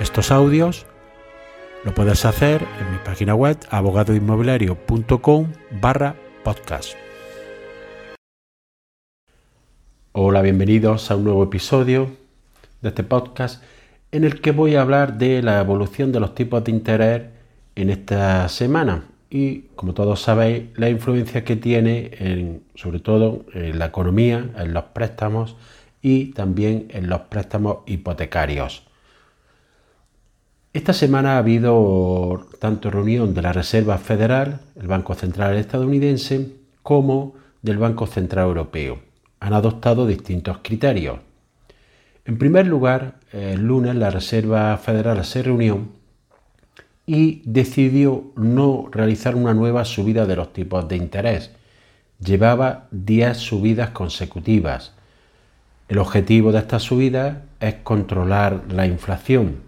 estos audios, lo puedes hacer en mi página web abogadoinmobiliario.com barra podcast. Hola, bienvenidos a un nuevo episodio de este podcast en el que voy a hablar de la evolución de los tipos de interés en esta semana y, como todos sabéis, la influencia que tiene en, sobre todo en la economía, en los préstamos y también en los préstamos hipotecarios. Esta semana ha habido tanto reunión de la Reserva Federal, el Banco Central estadounidense, como del Banco Central Europeo. Han adoptado distintos criterios. En primer lugar, el lunes la Reserva Federal se reunió y decidió no realizar una nueva subida de los tipos de interés. Llevaba 10 subidas consecutivas el objetivo de esta subida es controlar la inflación,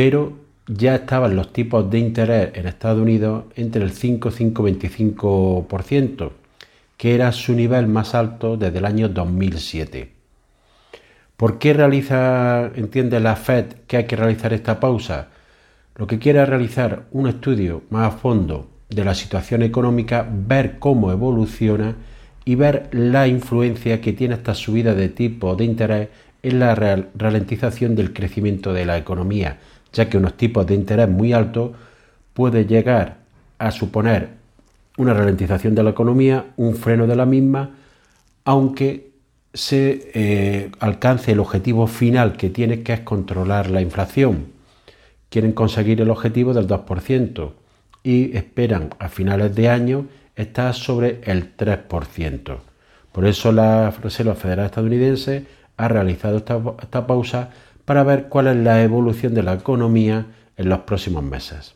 pero ya estaban los tipos de interés en Estados Unidos entre el 5 y 5,25%, que era su nivel más alto desde el año 2007. ¿Por qué realiza, entiende la Fed que hay que realizar esta pausa? Lo que quiere es realizar un estudio más a fondo de la situación económica, ver cómo evoluciona y ver la influencia que tiene esta subida de tipo de interés en la ralentización del crecimiento de la economía, ya que unos tipos de interés muy altos puede llegar a suponer una ralentización de la economía, un freno de la misma, aunque se eh, alcance el objetivo final que tiene, que es controlar la inflación. Quieren conseguir el objetivo del 2% y esperan a finales de año está sobre el 3%. Por eso la Reserva Federal estadounidense ha realizado esta, pausa para ver cuál es la evolución de la economía en los próximos meses.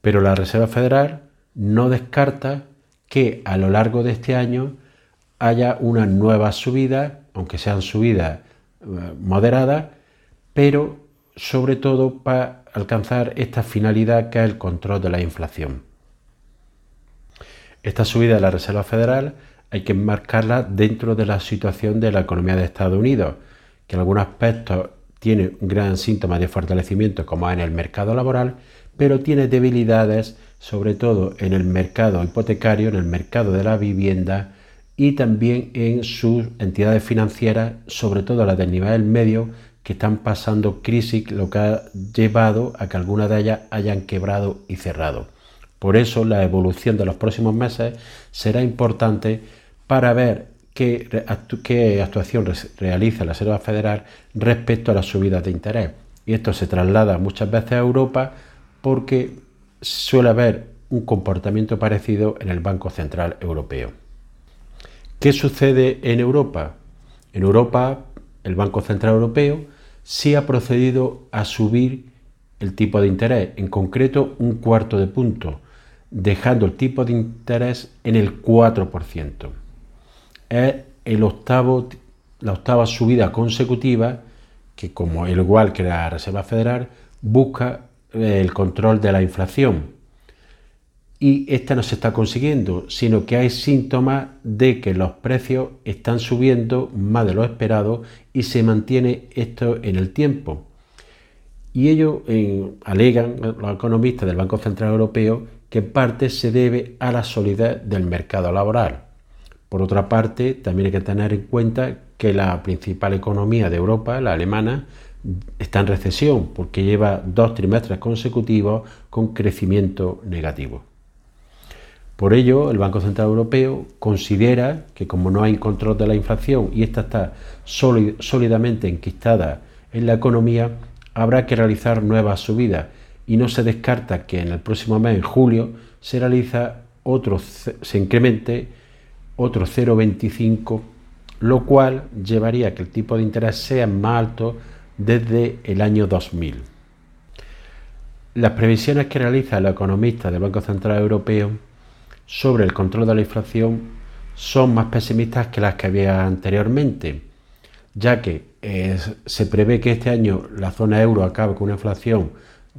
Pero la Reserva Federal no descarta que a lo largo de este año haya una nueva subida, aunque sean subidas eh, moderadas, pero sobre todo para alcanzar esta finalidad que es el control de la inflación. Esta subida de la Reserva Federal hay que enmarcarla dentro de la situación de la economía de Estados Unidos, que en algunos aspectos tiene un gran síntoma de fortalecimiento como en el mercado laboral, pero tiene debilidades sobre todo en el mercado hipotecario, en el mercado de la vivienda y también en sus entidades financieras, sobre todo las del nivel medio, que están pasando crisis, lo que ha llevado a que algunas de ellas hayan quebrado y cerrado. Por eso la evolución de los próximos meses será importante para ver qué, actuación realiza la Reserva Federal respecto a las subidas de interés. Y esto se traslada muchas veces a Europa porque suele haber un comportamiento parecido en el Banco Central Europeo. ¿Qué sucede en Europa? En Europa, el Banco Central Europeo sí ha procedido a subir el tipo de interés, en concreto un cuarto de punto, dejando el tipo de interés en el 4%. Es el octavo, la octava subida consecutiva que, como el igual que la Reserva Federal, busca eh, el control de la inflación. Y esta no se está consiguiendo, sino que hay síntomas de que los precios están subiendo más de lo esperado y se mantiene esto en el tiempo. Y ello alegan los economistas del Banco Central Europeo que parte se debe a la solidez del mercado laboral. Por otra parte, también hay que tener en cuenta que la principal economía de Europa, la alemana, está en recesión porque lleva dos trimestres consecutivos con crecimiento negativo. Por ello, el Banco Central Europeo considera que como no hay control de la inflación y esta está sólidamente enquistada en la economía, habrá que realizar nuevas subidas y no se descarta que en el próximo mes, en julio, se realiza otro, se incremente otro 0,25, lo cual llevaría a que el tipo de interés sea más alto desde el año 2000. Las previsiones que realiza el economista del Banco Central Europeo sobre el control de la inflación son más pesimistas que las que había anteriormente, ya que eh, se prevé que este año la zona euro acabe con una inflación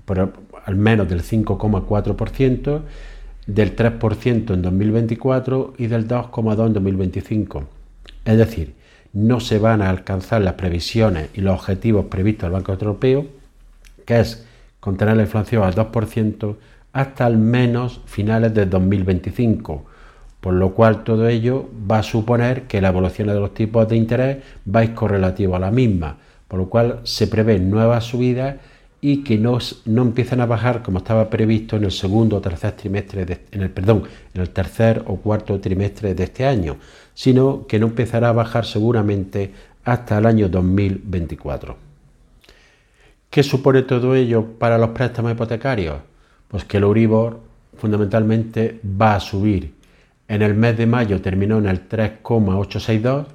por al menos del 5,4%, del 3% en 2024 y del 2,2% en 2025. Es decir, no se van a alcanzar las previsiones y los objetivos previstos del Banco Europeo, que es contener la inflación al 2% hasta al menos finales de 2025, por lo cual todo ello va a suponer que la evolución de los tipos de interés va a ir correlativo a la misma, por lo cual se prevén nuevas subidas y que no, no empiezan a bajar como estaba previsto en el segundo o tercer trimestre, en el perdón, en el tercer o cuarto trimestre de este año, sino que no empezará a bajar seguramente hasta el año 2024. ¿Qué supone todo ello para los préstamos hipotecarios? Pues que el Euribor fundamentalmente va a subir. En el mes de mayo terminó en el 3,862,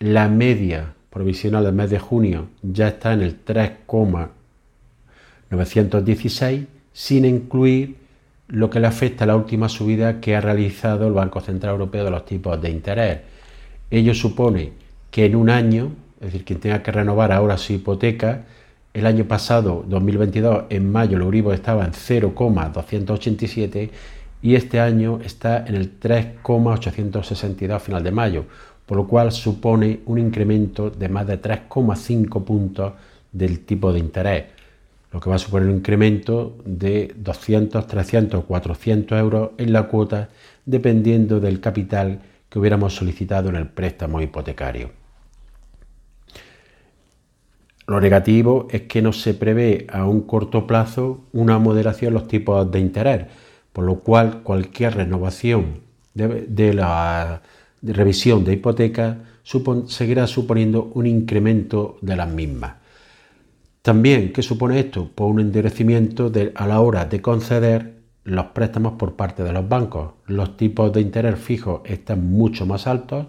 la media provisional del mes de junio ya está en el 3,916, sin incluir lo que le afecta a la última subida que ha realizado el Banco Central Europeo de los tipos de interés. Ello supone que en un año, es decir, quien tenga que renovar ahora su hipoteca, el año pasado, 2022, en mayo, el Euribor estaba en 0,287 y este año está en el 3,862 a final de mayo, por lo cual supone un incremento de más de 3,5 puntos del tipo de interés lo que va a suponer un incremento de 200, 300 o 400 euros en la cuota dependiendo del capital que hubiéramos solicitado en el préstamo hipotecario. Lo negativo es que no se prevé a un corto plazo una moderación en los tipos de interés, por lo cual cualquier renovación de, la revisión de hipotecas seguirá suponiendo un incremento de las mismas. También, ¿qué supone esto? Pues un endurecimiento a la hora de conceder los préstamos por parte de los bancos. Los tipos de interés fijos están mucho más altos,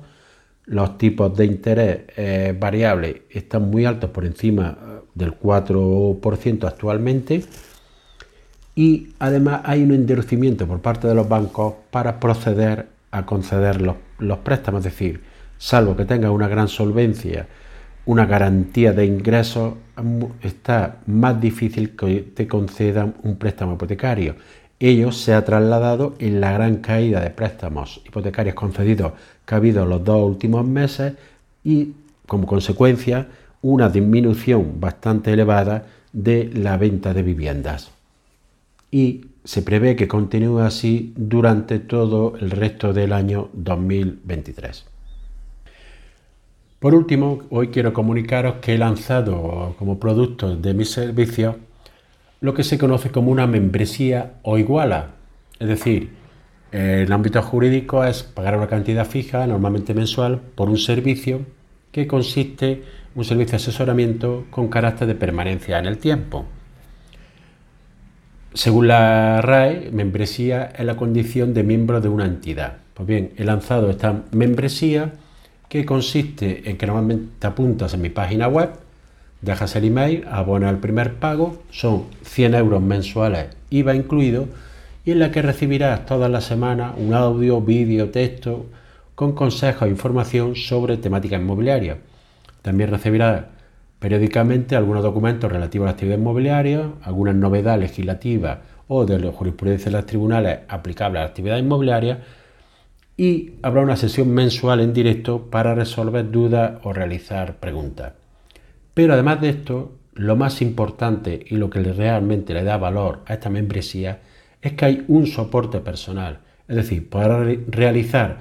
los tipos de interés eh, variables están muy altos por encima eh, del 4% actualmente y además hay un endurecimiento por parte de los bancos para proceder a conceder los préstamos, es decir, salvo que tenga una gran solvencia una garantía de ingresos, está más difícil que te concedan un préstamo hipotecario. Ello se ha trasladado en la gran caída de préstamos hipotecarios concedidos que ha habido los dos últimos meses y, como consecuencia, una disminución bastante elevada de la venta de viviendas. Y se prevé que continúe así durante todo el resto del año 2023. Por último, hoy quiero comunicaros que he lanzado como producto de mis servicios lo que se conoce como una membresía o iguala. Es decir, el ámbito jurídico es pagar una cantidad fija, normalmente mensual, por un servicio que consiste un servicio de asesoramiento con carácter de permanencia en el tiempo. Según la RAE, membresía es la condición de miembro de una entidad. Pues bien, he lanzado esta membresía que consiste en que normalmente te apuntas en mi página web, dejas el email, abonas el primer pago, son 100 euros mensuales, IVA incluido, y en la que recibirás todas las semanas un audio, vídeo, texto con consejos e información sobre temática inmobiliaria. También recibirás periódicamente algunos documentos relativos a la actividad inmobiliaria, algunas novedades legislativas o de la jurisprudencia de los tribunales aplicables a la actividad inmobiliaria y habrá una sesión mensual en directo para resolver dudas o realizar preguntas. Pero además de esto, lo más importante y lo que realmente le da valor a esta membresía es que hay un soporte personal, es decir, poder realizar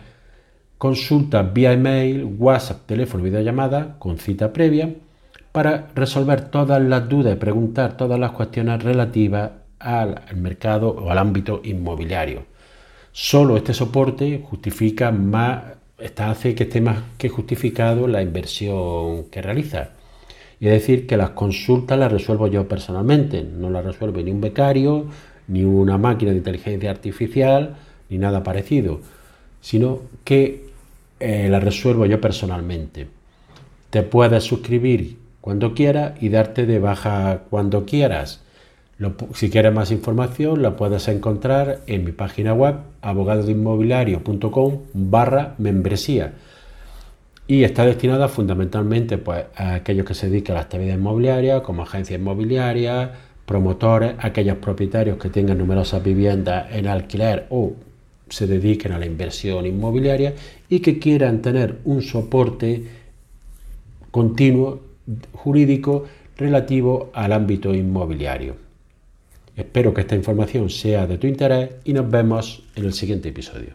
consultas vía email, WhatsApp, teléfono, videollamada con cita previa para resolver todas las dudas y preguntar todas las cuestiones relativas al mercado o al ámbito inmobiliario. Solo este soporte justifica más, hace que esté más que justificado la inversión que realiza. Y es decir, que las consultas las resuelvo yo personalmente, no las resuelve ni un becario, ni una máquina de inteligencia artificial, ni nada parecido, sino que eh, las resuelvo yo personalmente. Te puedes suscribir cuando quieras y darte de baja cuando quieras. Si quieres más información, la puedes encontrar en mi página web abogadoinmobiliario.com barra membresía y está destinada fundamentalmente pues, a aquellos que se dedican a la actividad inmobiliaria, como agencias inmobiliarias, promotores, aquellos propietarios que tengan numerosas viviendas en alquiler o se dediquen a la inversión inmobiliaria y que quieran tener un soporte continuo jurídico relativo al ámbito inmobiliario. Espero que esta información sea de tu interés y nos vemos en el siguiente episodio.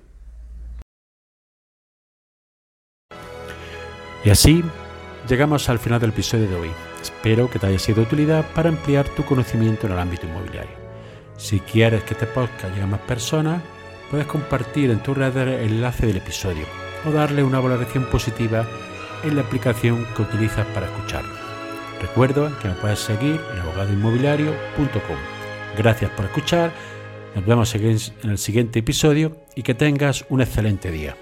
Y así llegamos al final del episodio de hoy. Espero que te haya sido de utilidad para ampliar tu conocimiento en el ámbito inmobiliario. Si quieres que este podcast llegue a más personas, puedes compartir en tu red el enlace del episodio o darle una valoración positiva en la aplicación que utilizas para escucharlo. Recuerda que me puedes seguir en abogadoinmobiliario.com. Gracias por escuchar, nos vemos en el siguiente episodio y que tengas un excelente día.